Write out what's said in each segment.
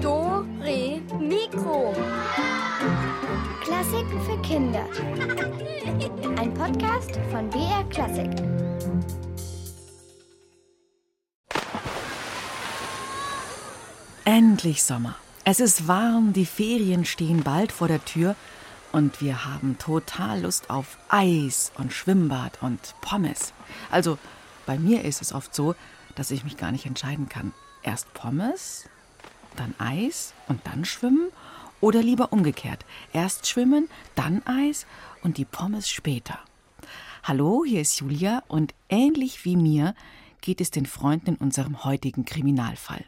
Do, Re, Mikro. Klassiken für Kinder. Ein Podcast von BR Klassik. Endlich Sommer. Es ist warm, die Ferien stehen bald vor der Tür und wir haben total Lust auf Eis und Schwimmbad und Pommes. Also bei mir ist es oft so, dass ich mich gar nicht entscheiden kann. Erst Pommes, dann Eis und dann schwimmen oder lieber umgekehrt. Erst schwimmen, dann Eis und die Pommes später. Hallo, hier ist Julia und ähnlich wie mir geht es den Freunden in unserem heutigen Kriminalfall.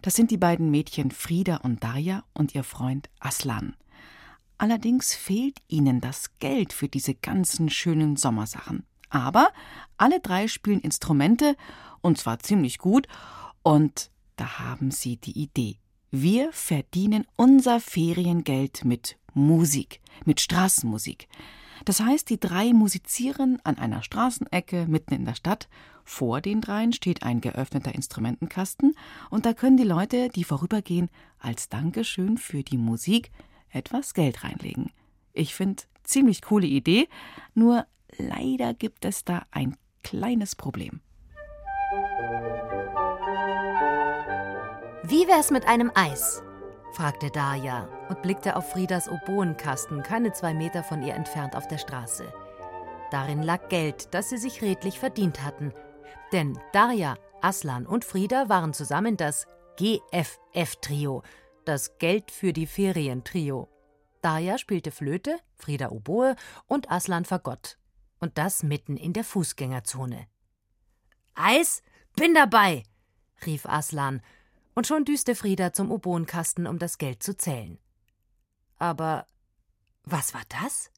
Das sind die beiden Mädchen Frieda und Darja und ihr Freund Aslan. Allerdings fehlt ihnen das Geld für diese ganzen schönen Sommersachen. Aber alle drei spielen Instrumente und zwar ziemlich gut und da haben sie die Idee. Wir verdienen unser Feriengeld mit Musik, mit Straßenmusik. Das heißt, die drei musizieren an einer Straßenecke mitten in der Stadt. Vor den dreien steht ein geöffneter Instrumentenkasten und da können die Leute, die vorübergehen, als Dankeschön für die Musik etwas Geld reinlegen. Ich finde, ziemlich coole Idee, nur leider gibt es da ein kleines Problem. Wie wär's mit einem Eis? fragte Darja und blickte auf Friedas Oboenkasten, keine zwei Meter von ihr entfernt auf der Straße. Darin lag Geld, das sie sich redlich verdient hatten. Denn Darja, Aslan und Frieda waren zusammen das GFF-Trio, das Geld für die Ferien-Trio. Darja spielte Flöte, Frieda Oboe und Aslan Fagott. Und das mitten in der Fußgängerzone. Eis? Bin dabei! rief Aslan und schon düste Frieda zum Oboenkasten, um das Geld zu zählen. Aber was war das?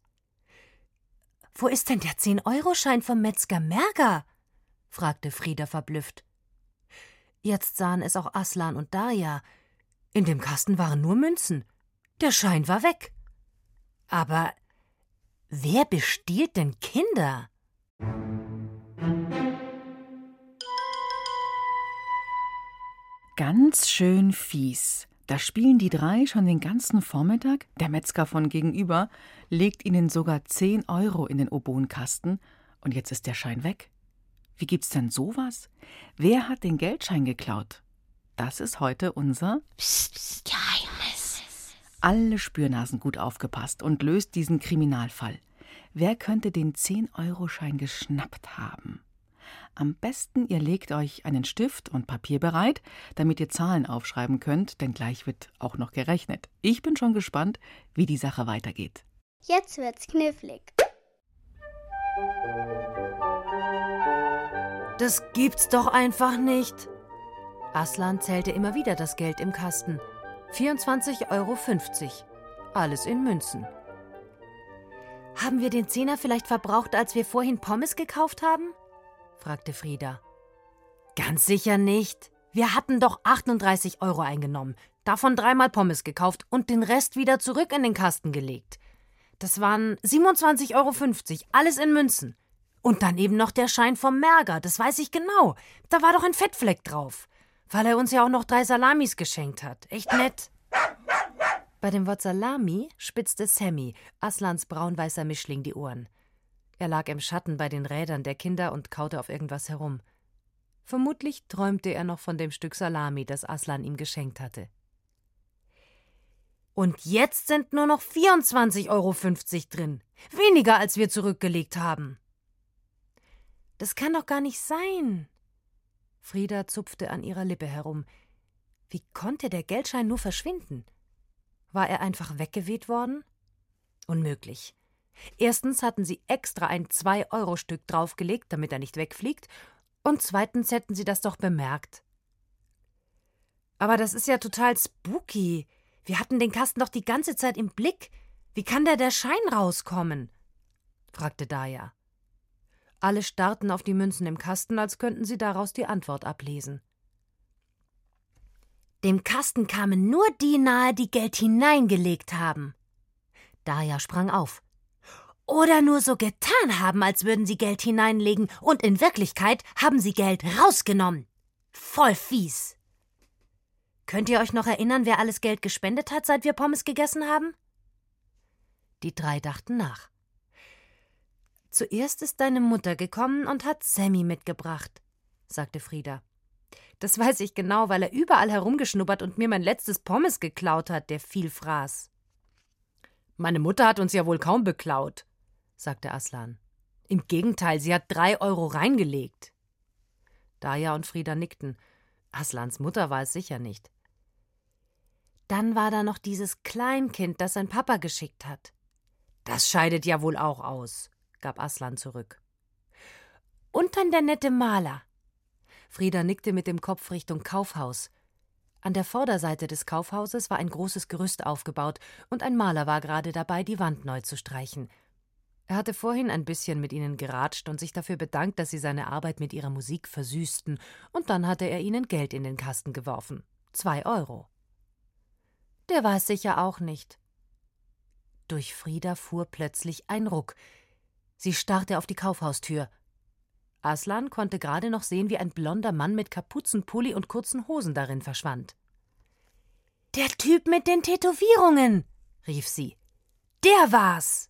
Wo ist denn der 10-Euro-Schein vom Metzger Merger? fragte Frieda verblüfft. Jetzt sahen es auch Aslan und Darja. In dem Kasten waren nur Münzen. Der Schein war weg. Aber wer bestiehlt denn Kinder? Ganz schön fies. Da spielen die drei schon den ganzen Vormittag. Der Metzger von gegenüber legt ihnen sogar 10 Euro in den Oboenkasten und jetzt ist der Schein weg. Wie gibt's denn sowas? Wer hat den Geldschein geklaut? Das ist heute unser Psst, Geheimnis. Alle Spürnasen gut aufgepasst und löst diesen Kriminalfall. Wer könnte den 10-Euro-Schein geschnappt haben? Am besten, ihr legt euch einen Stift und Papier bereit, damit ihr Zahlen aufschreiben könnt, denn gleich wird auch noch gerechnet. Ich bin schon gespannt, wie die Sache weitergeht. Jetzt wird's knifflig. Das gibt's doch einfach nicht. Aslan zählte immer wieder das Geld im Kasten. 24,50 Euro. Alles in Münzen. Haben wir den Zehner vielleicht verbraucht, als wir vorhin Pommes gekauft haben? fragte Frieda. Ganz sicher nicht. Wir hatten doch 38 Euro eingenommen, davon dreimal Pommes gekauft und den Rest wieder zurück in den Kasten gelegt. Das waren 27,50 Euro, alles in Münzen. Und dann eben noch der Schein vom Merger, das weiß ich genau. Da war doch ein Fettfleck drauf. Weil er uns ja auch noch drei Salamis geschenkt hat. Echt nett. Bei dem Wort Salami spitzte Sammy, Aslans braun-weißer Mischling, die Ohren. Er lag im Schatten bei den Rädern der Kinder und kaute auf irgendwas herum. Vermutlich träumte er noch von dem Stück Salami, das Aslan ihm geschenkt hatte. Und jetzt sind nur noch 24,50 Euro drin. Weniger, als wir zurückgelegt haben. Das kann doch gar nicht sein. Frieda zupfte an ihrer Lippe herum. Wie konnte der Geldschein nur verschwinden? War er einfach weggeweht worden? Unmöglich. Erstens hatten sie extra ein Zwei-Euro-Stück draufgelegt, damit er nicht wegfliegt, und zweitens hätten sie das doch bemerkt. Aber das ist ja total spooky. Wir hatten den Kasten doch die ganze Zeit im Blick. Wie kann da der Schein rauskommen? fragte Daya. Alle starrten auf die Münzen im Kasten, als könnten sie daraus die Antwort ablesen. Dem Kasten kamen nur die nahe, die Geld hineingelegt haben. Daya sprang auf. Oder nur so getan haben, als würden sie Geld hineinlegen, und in Wirklichkeit haben sie Geld rausgenommen. Voll fies. Könnt ihr euch noch erinnern, wer alles Geld gespendet hat, seit wir Pommes gegessen haben? Die drei dachten nach. Zuerst ist deine Mutter gekommen und hat Sammy mitgebracht, sagte Frieda. Das weiß ich genau, weil er überall herumgeschnuppert und mir mein letztes Pommes geklaut hat, der viel fraß. Meine Mutter hat uns ja wohl kaum beklaut, sagte Aslan. Im Gegenteil, sie hat drei Euro reingelegt. Daya und Frieda nickten. Aslans Mutter war es sicher nicht. Dann war da noch dieses Kleinkind, das sein Papa geschickt hat. Das scheidet ja wohl auch aus, gab Aslan zurück. Und dann der nette Maler. Frieda nickte mit dem Kopf Richtung Kaufhaus. An der Vorderseite des Kaufhauses war ein großes Gerüst aufgebaut, und ein Maler war gerade dabei, die Wand neu zu streichen. Er hatte vorhin ein bisschen mit ihnen geratscht und sich dafür bedankt, dass sie seine Arbeit mit ihrer Musik versüßten, und dann hatte er ihnen Geld in den Kasten geworfen. Zwei Euro. Der war es sicher auch nicht. Durch Frieda fuhr plötzlich ein Ruck. Sie starrte auf die Kaufhaustür. Aslan konnte gerade noch sehen, wie ein blonder Mann mit Kapuzenpulli und kurzen Hosen darin verschwand. Der Typ mit den Tätowierungen, rief sie. Der war's.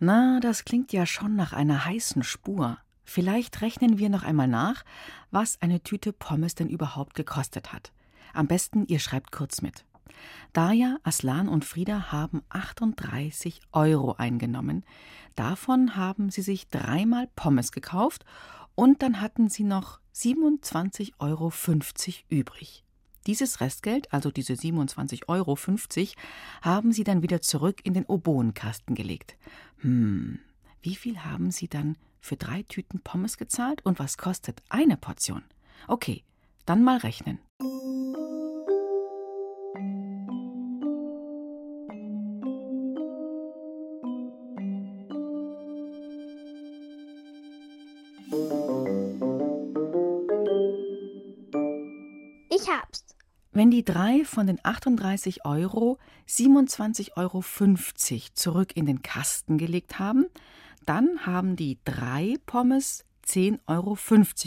Na, das klingt ja schon nach einer heißen Spur. Vielleicht rechnen wir noch einmal nach, was eine Tüte Pommes denn überhaupt gekostet hat. Am besten, ihr schreibt kurz mit. Daya, Aslan und Frieda haben 38 Euro eingenommen. Davon haben sie sich dreimal Pommes gekauft und dann hatten sie noch 27,50 Euro übrig. Dieses Restgeld, also diese 27,50 Euro, haben sie dann wieder zurück in den Oboenkasten gelegt. Hm, wie viel haben sie dann für drei Tüten Pommes gezahlt und was kostet eine Portion? Okay, dann mal rechnen. Wenn die drei von den 38 Euro 27,50 Euro zurück in den Kasten gelegt haben, dann haben die drei Pommes 10,50 Euro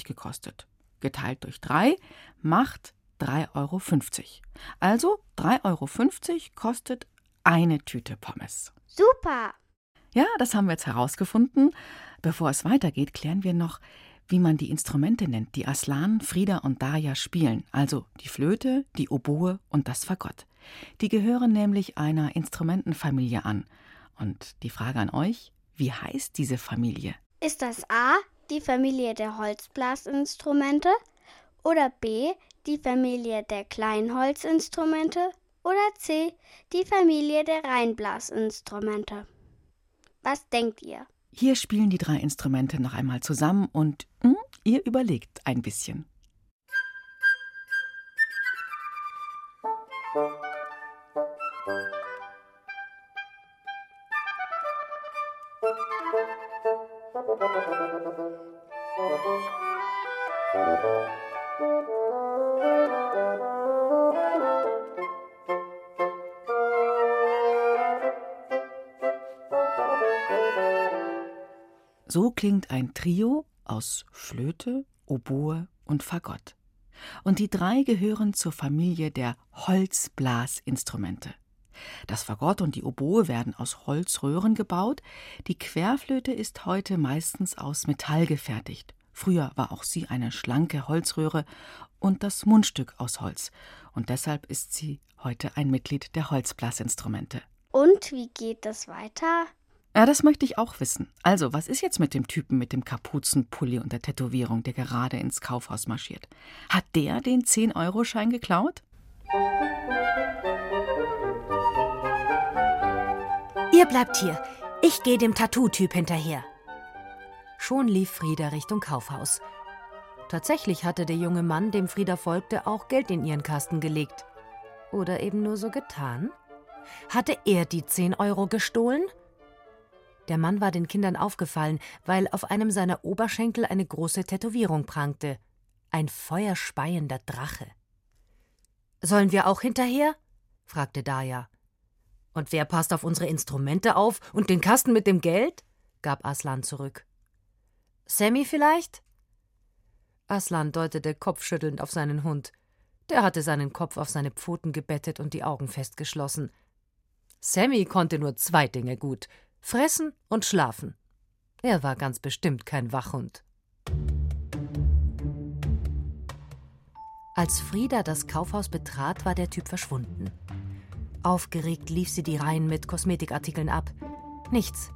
gekostet. Geteilt durch drei macht 3,50 Euro. Also 3,50 Euro kostet eine Tüte Pommes. Super. Ja, das haben wir jetzt herausgefunden. Bevor es weitergeht, klären wir noch, wie man die Instrumente nennt, die Aslan, Frieda und Daya spielen, also die Flöte, die Oboe und das Fagott. Die gehören nämlich einer Instrumentenfamilie an. Und die Frage an euch, wie heißt diese Familie? Ist das A die Familie der Holzblasinstrumente oder B die Familie der Kleinholzinstrumente oder C die Familie der Reinblasinstrumente? Was denkt ihr? Hier spielen die drei Instrumente noch einmal zusammen und hm, ihr überlegt ein bisschen. Klingt ein Trio aus Flöte, Oboe und Fagott. Und die drei gehören zur Familie der Holzblasinstrumente. Das Fagott und die Oboe werden aus Holzröhren gebaut, die Querflöte ist heute meistens aus Metall gefertigt. Früher war auch sie eine schlanke Holzröhre und das Mundstück aus Holz, und deshalb ist sie heute ein Mitglied der Holzblasinstrumente. Und wie geht das weiter? Ja, das möchte ich auch wissen. Also, was ist jetzt mit dem Typen mit dem Kapuzenpulli und der Tätowierung, der gerade ins Kaufhaus marschiert? Hat der den 10-Euro-Schein geklaut? Ihr bleibt hier. Ich gehe dem Tattoo-Typ hinterher. Schon lief Frieda Richtung Kaufhaus. Tatsächlich hatte der junge Mann, dem Frieda folgte, auch Geld in ihren Kasten gelegt. Oder eben nur so getan? Hatte er die 10 Euro gestohlen? Der Mann war den Kindern aufgefallen, weil auf einem seiner Oberschenkel eine große Tätowierung prangte. Ein feuerspeiender Drache. Sollen wir auch hinterher? fragte Daya. Und wer passt auf unsere Instrumente auf und den Kasten mit dem Geld? gab Aslan zurück. Sammy vielleicht? Aslan deutete kopfschüttelnd auf seinen Hund. Der hatte seinen Kopf auf seine Pfoten gebettet und die Augen festgeschlossen. Sammy konnte nur zwei Dinge gut: fressen und schlafen. Er war ganz bestimmt kein Wachhund. Als Frieda das Kaufhaus betrat, war der Typ verschwunden. Aufgeregt lief sie die Reihen mit Kosmetikartikeln ab. Nichts.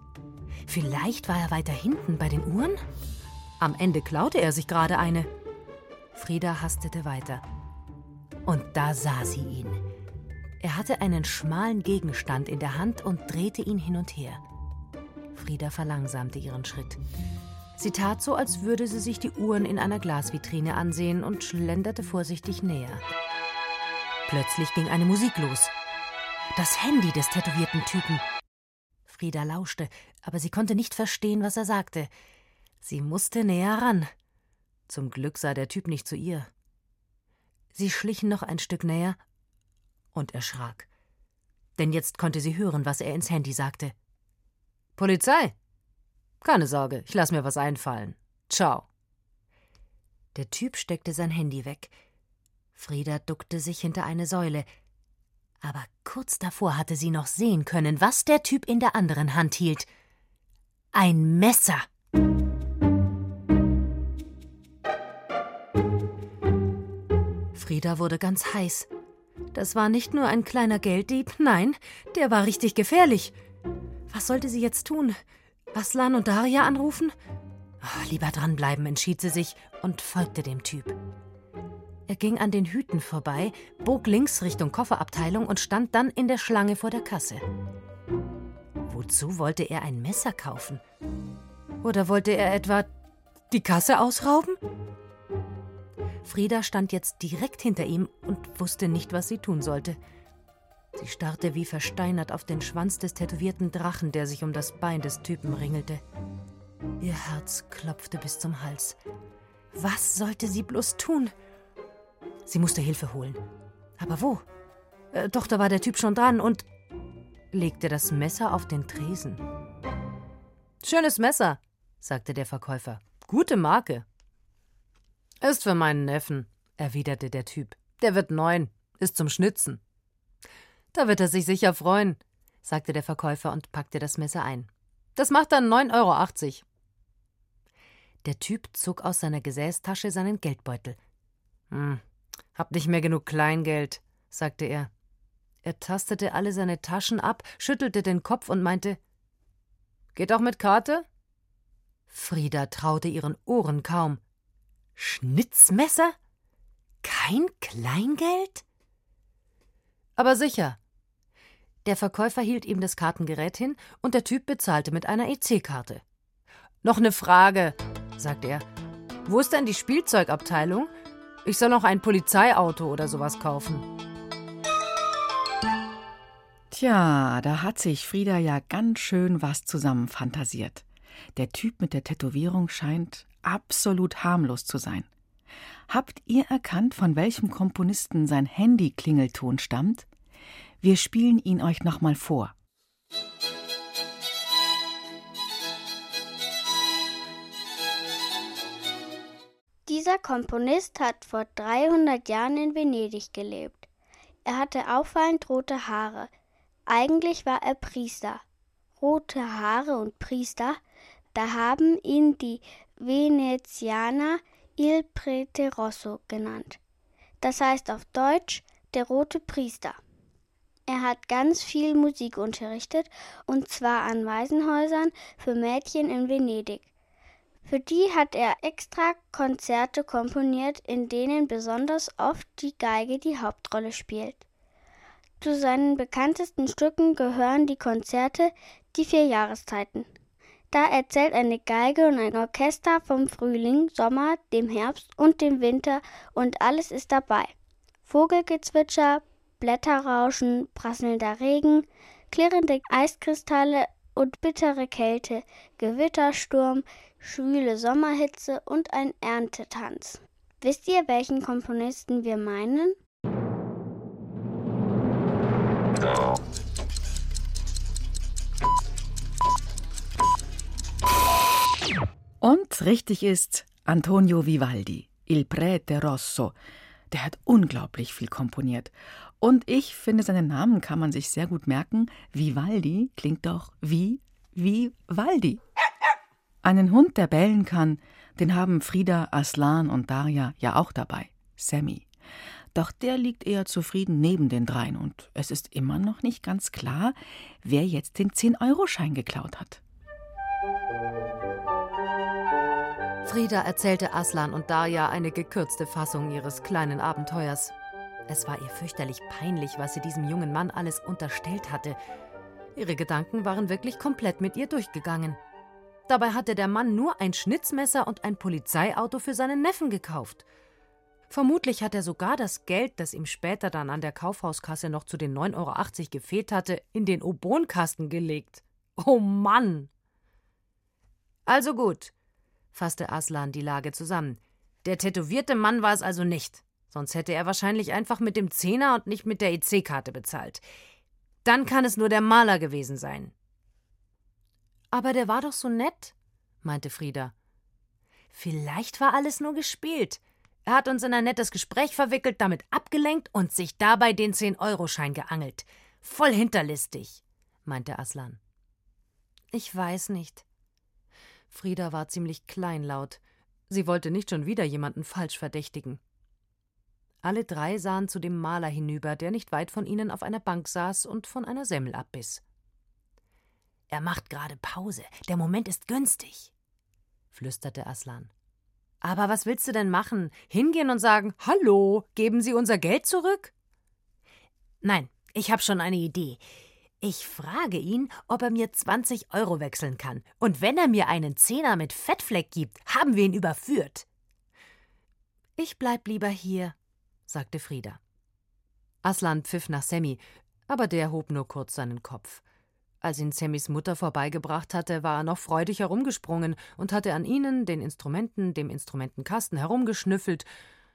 Vielleicht war er weiter hinten bei den Uhren? Am Ende klaute er sich gerade eine. Frieda hastete weiter. Und da sah sie ihn. Er hatte einen schmalen Gegenstand in der Hand und drehte ihn hin und her. Frieda verlangsamte ihren Schritt. Sie tat so, als würde sie sich die Uhren in einer Glasvitrine ansehen und schlenderte vorsichtig näher. Plötzlich ging eine Musik los. Das Handy des tätowierten Typen. Frieda lauschte, aber sie konnte nicht verstehen, was er sagte. Sie musste näher ran. Zum Glück sah der Typ nicht zu ihr. Sie schlichen noch ein Stück näher und erschrak. Denn jetzt konnte sie hören, was er ins Handy sagte. Polizei? Keine Sorge, ich lass mir was einfallen. Ciao. Der Typ steckte sein Handy weg. Frieda duckte sich hinter eine Säule. Aber kurz davor hatte sie noch sehen können, was der Typ in der anderen Hand hielt. Ein Messer. Frieda wurde ganz heiß. Das war nicht nur ein kleiner Gelddieb, nein, der war richtig gefährlich. Was sollte sie jetzt tun? Aslan und Daria anrufen? Oh, lieber dranbleiben, entschied sie sich und folgte dem Typ. Er ging an den Hüten vorbei, bog links Richtung Kofferabteilung und stand dann in der Schlange vor der Kasse. Wozu wollte er ein Messer kaufen? Oder wollte er etwa die Kasse ausrauben? Frieda stand jetzt direkt hinter ihm und wusste nicht, was sie tun sollte. Sie starrte wie versteinert auf den Schwanz des tätowierten Drachen, der sich um das Bein des Typen ringelte. Ihr Herz klopfte bis zum Hals. Was sollte sie bloß tun? Sie musste Hilfe holen. Aber wo? Äh, doch, da war der Typ schon dran und legte das Messer auf den Tresen. Schönes Messer, sagte der Verkäufer. Gute Marke. Ist für meinen Neffen, erwiderte der Typ. Der wird neun, ist zum Schnitzen. Da wird er sich sicher freuen, sagte der Verkäufer und packte das Messer ein. Das macht dann 9,80 Euro. Der Typ zog aus seiner Gesäßtasche seinen Geldbeutel. Hm, hab nicht mehr genug Kleingeld, sagte er. Er tastete alle seine Taschen ab, schüttelte den Kopf und meinte: Geht auch mit Karte? Frieda traute ihren Ohren kaum. Schnitzmesser? Kein Kleingeld? Aber sicher. Der Verkäufer hielt ihm das Kartengerät hin und der Typ bezahlte mit einer EC-Karte. Noch eine Frage, sagte er. Wo ist denn die Spielzeugabteilung? Ich soll noch ein Polizeiauto oder sowas kaufen. Tja, da hat sich Frieda ja ganz schön was zusammenfantasiert. Der Typ mit der Tätowierung scheint absolut harmlos zu sein. Habt ihr erkannt, von welchem Komponisten sein Handy-Klingelton stammt? Wir spielen ihn euch nochmal vor. Dieser Komponist hat vor 300 Jahren in Venedig gelebt. Er hatte auffallend rote Haare. Eigentlich war er Priester. Rote Haare und Priester, da haben ihn die Venezianer Il Prete Rosso genannt. Das heißt auf Deutsch der rote Priester. Er hat ganz viel Musik unterrichtet, und zwar an Waisenhäusern für Mädchen in Venedig. Für die hat er extra Konzerte komponiert, in denen besonders oft die Geige die Hauptrolle spielt. Zu seinen bekanntesten Stücken gehören die Konzerte Die vier Jahreszeiten. Da erzählt eine Geige und ein Orchester vom Frühling, Sommer, dem Herbst und dem Winter und alles ist dabei. Vogelgezwitscher, Blätterrauschen, prasselnder Regen, klirrende Eiskristalle und bittere Kälte, Gewittersturm, schwüle Sommerhitze und ein Erntetanz. Wisst ihr, welchen Komponisten wir meinen? Und richtig ist Antonio Vivaldi, Il Prete Rosso. Der hat unglaublich viel komponiert. Und ich finde, seinen Namen kann man sich sehr gut merken. Vivaldi klingt doch wie Vivaldi. Einen Hund, der bellen kann, den haben Frieda, Aslan und Daria ja auch dabei. Sammy. Doch der liegt eher zufrieden neben den dreien und es ist immer noch nicht ganz klar, wer jetzt den 10-Euro-Schein geklaut hat. Frieda erzählte Aslan und Darja eine gekürzte Fassung ihres kleinen Abenteuers. Es war ihr fürchterlich peinlich, was sie diesem jungen Mann alles unterstellt hatte. Ihre Gedanken waren wirklich komplett mit ihr durchgegangen. Dabei hatte der Mann nur ein Schnitzmesser und ein Polizeiauto für seinen Neffen gekauft. Vermutlich hat er sogar das Geld, das ihm später dann an der Kaufhauskasse noch zu den 9,80 Euro gefehlt hatte, in den Obonkasten gelegt. Oh Mann! Also gut, fasste Aslan die Lage zusammen. Der tätowierte Mann war es also nicht. Sonst hätte er wahrscheinlich einfach mit dem Zehner und nicht mit der EC-Karte bezahlt. Dann kann es nur der Maler gewesen sein. Aber der war doch so nett, meinte Frieda. Vielleicht war alles nur gespielt. Er hat uns in ein nettes Gespräch verwickelt, damit abgelenkt und sich dabei den 10-Euro-Schein geangelt. Voll hinterlistig, meinte Aslan. Ich weiß nicht, Frieda war ziemlich kleinlaut. Sie wollte nicht schon wieder jemanden falsch verdächtigen. Alle drei sahen zu dem Maler hinüber, der nicht weit von ihnen auf einer Bank saß und von einer Semmel abbiss. Er macht gerade Pause. Der Moment ist günstig, flüsterte Aslan. Aber was willst du denn machen? Hingehen und sagen: Hallo, geben Sie unser Geld zurück? Nein, ich habe schon eine Idee. Ich frage ihn, ob er mir 20 Euro wechseln kann. Und wenn er mir einen Zehner mit Fettfleck gibt, haben wir ihn überführt. Ich bleib lieber hier, sagte Frieda. Aslan pfiff nach Sammy, aber der hob nur kurz seinen Kopf. Als ihn Sammys Mutter vorbeigebracht hatte, war er noch freudig herumgesprungen und hatte an ihnen, den Instrumenten, dem Instrumentenkasten herumgeschnüffelt.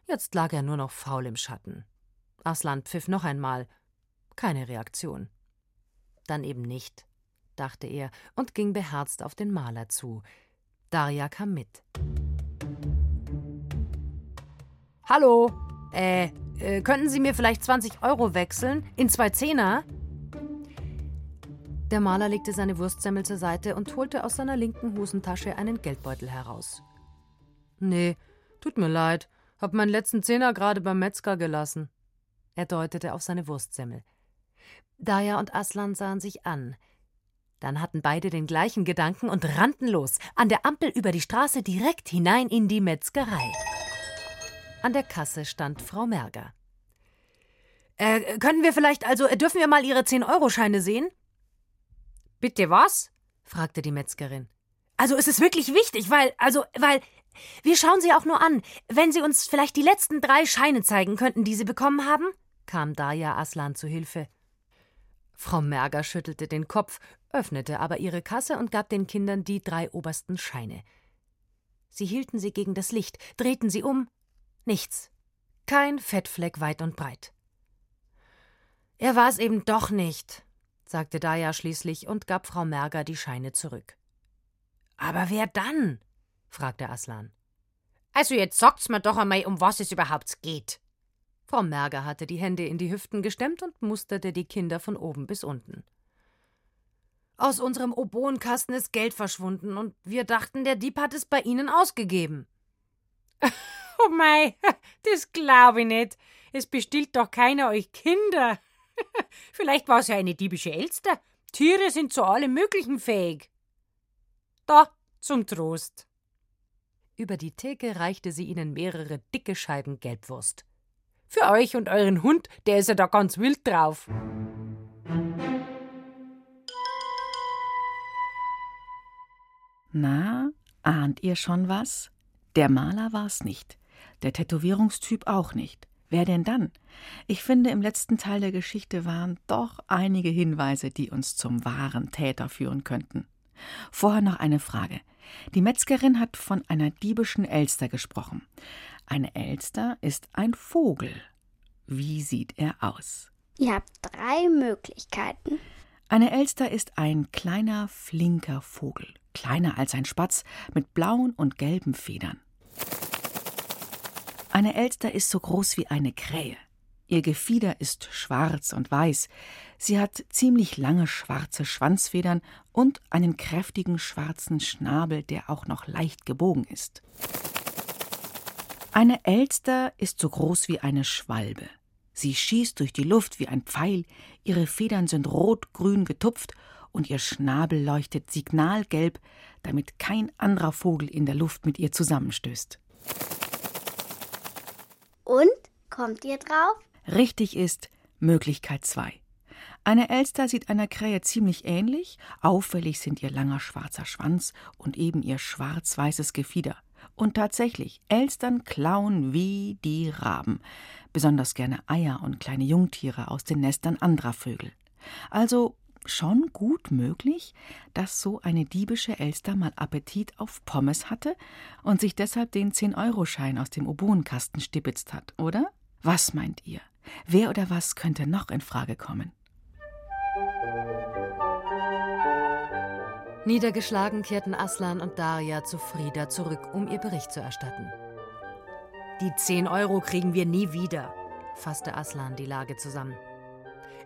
Jetzt lag er nur noch faul im Schatten. Aslan pfiff noch einmal. Keine Reaktion dann eben nicht, dachte er und ging beherzt auf den Maler zu. Darja kam mit. Hallo, äh, äh, könnten Sie mir vielleicht 20 Euro wechseln? In zwei Zehner? Der Maler legte seine Wurstsemmel zur Seite und holte aus seiner linken Hosentasche einen Geldbeutel heraus. Nee, tut mir leid, hab meinen letzten Zehner gerade beim Metzger gelassen. Er deutete auf seine Wurstsemmel. Daya und Aslan sahen sich an. Dann hatten beide den gleichen Gedanken und rannten los, an der Ampel über die Straße direkt hinein in die Metzgerei. An der Kasse stand Frau Merger. Äh, können wir vielleicht, also äh, dürfen wir mal Ihre 10-Euro-Scheine sehen? Bitte was? fragte die Metzgerin. Also es ist wirklich wichtig, weil, also, weil, wir schauen Sie auch nur an. Wenn Sie uns vielleicht die letzten drei Scheine zeigen könnten, die Sie bekommen haben? kam Daya Aslan zu Hilfe. Frau Merger schüttelte den Kopf, öffnete aber ihre Kasse und gab den Kindern die drei obersten Scheine. Sie hielten sie gegen das Licht, drehten sie um. Nichts. Kein Fettfleck weit und breit. Er war es eben doch nicht, sagte Daya schließlich und gab Frau Merger die Scheine zurück. Aber wer dann? fragte Aslan. Also jetzt sagt's mir doch einmal, um was es überhaupt geht, Frau Merger hatte die Hände in die Hüften gestemmt und musterte die Kinder von oben bis unten. Aus unserem Oboenkasten ist Geld verschwunden und wir dachten, der Dieb hat es bei Ihnen ausgegeben. Oh mei, das glaube ich nicht. Es bestillt doch keiner euch Kinder. Vielleicht war es ja eine diebische Elster. Tiere sind zu allem Möglichen fähig. Da, zum Trost. Über die Theke reichte sie ihnen mehrere dicke Scheiben Gelbwurst. Für euch und euren Hund, der ist ja da ganz wild drauf. Na, ahnt ihr schon was? Der Maler war's nicht. Der Tätowierungstyp auch nicht. Wer denn dann? Ich finde, im letzten Teil der Geschichte waren doch einige Hinweise, die uns zum wahren Täter führen könnten. Vorher noch eine Frage. Die Metzgerin hat von einer diebischen Elster gesprochen. Eine Elster ist ein Vogel. Wie sieht er aus? Ihr habt drei Möglichkeiten. Eine Elster ist ein kleiner, flinker Vogel, kleiner als ein Spatz, mit blauen und gelben Federn. Eine Elster ist so groß wie eine Krähe. Ihr Gefieder ist schwarz und weiß. Sie hat ziemlich lange schwarze Schwanzfedern und einen kräftigen schwarzen Schnabel, der auch noch leicht gebogen ist. Eine Elster ist so groß wie eine Schwalbe. Sie schießt durch die Luft wie ein Pfeil, ihre Federn sind rot-grün getupft und ihr Schnabel leuchtet signalgelb, damit kein anderer Vogel in der Luft mit ihr zusammenstößt. Und? Kommt ihr drauf? Richtig ist Möglichkeit 2. Eine Elster sieht einer Krähe ziemlich ähnlich, auffällig sind ihr langer schwarzer Schwanz und eben ihr schwarz-weißes Gefieder. Und tatsächlich, Elstern klauen wie die Raben, besonders gerne Eier und kleine Jungtiere aus den Nestern anderer Vögel. Also schon gut möglich, dass so eine diebische Elster mal Appetit auf Pommes hatte und sich deshalb den 10-Euro-Schein aus dem Oboenkasten stibitzt hat, oder? Was meint ihr? Wer oder was könnte noch in Frage kommen? Niedergeschlagen kehrten Aslan und Daria zu Frieda zurück, um ihr Bericht zu erstatten. Die 10 Euro kriegen wir nie wieder, fasste Aslan die Lage zusammen.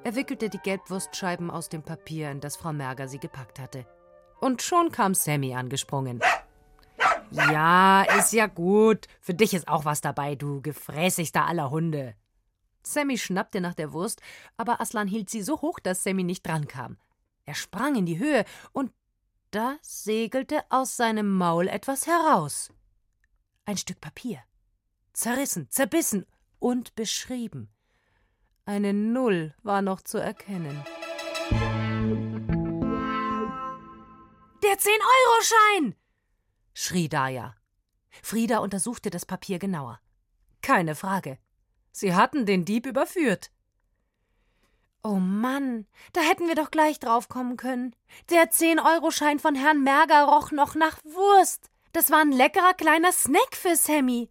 Er wickelte die Gelbwurstscheiben aus dem Papier, in das Frau Merger sie gepackt hatte. Und schon kam Sammy angesprungen. Ja, ist ja gut. Für dich ist auch was dabei, du gefräßigster aller Hunde. Sammy schnappte nach der Wurst, aber Aslan hielt sie so hoch, dass Sammy nicht drankam. Er sprang in die Höhe und da segelte aus seinem Maul etwas heraus. Ein Stück Papier. Zerrissen, zerbissen und beschrieben. Eine Null war noch zu erkennen. Der Zehn-Euro-Schein! schrie Daya. Frieda untersuchte das Papier genauer. Keine Frage. Sie hatten den Dieb überführt. Oh Mann, da hätten wir doch gleich draufkommen können. Der Zehn-Euro-Schein von Herrn Merger roch noch nach Wurst. Das war ein leckerer kleiner Snack für Sammy.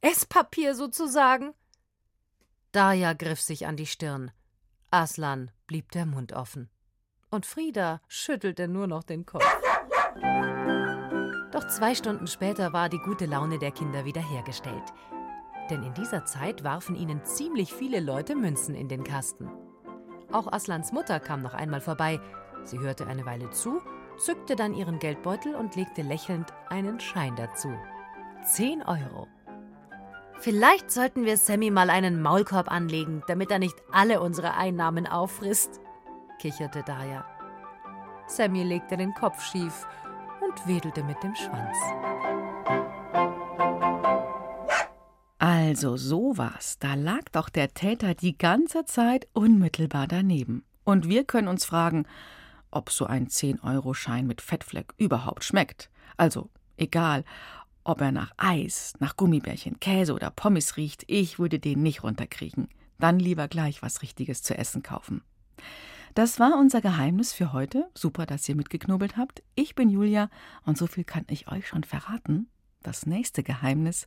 Esspapier sozusagen. Daya griff sich an die Stirn. Aslan blieb der Mund offen. Und Frieda schüttelte nur noch den Kopf. Doch zwei Stunden später war die gute Laune der Kinder wiederhergestellt. Denn in dieser Zeit warfen ihnen ziemlich viele Leute Münzen in den Kasten. Auch Aslans Mutter kam noch einmal vorbei. Sie hörte eine Weile zu, zückte dann ihren Geldbeutel und legte lächelnd einen Schein dazu. Zehn Euro. Vielleicht sollten wir Sammy mal einen Maulkorb anlegen, damit er nicht alle unsere Einnahmen auffrisst, kicherte Daya. Sammy legte den Kopf schief und wedelte mit dem Schwanz. Also so was. Da lag doch der Täter die ganze Zeit unmittelbar daneben. Und wir können uns fragen, ob so ein 10-Euro-Schein mit Fettfleck überhaupt schmeckt. Also egal, ob er nach Eis, nach Gummibärchen, Käse oder Pommes riecht, ich würde den nicht runterkriegen. Dann lieber gleich was Richtiges zu essen kaufen. Das war unser Geheimnis für heute. Super, dass ihr mitgeknobelt habt. Ich bin Julia und so viel kann ich euch schon verraten. Das nächste Geheimnis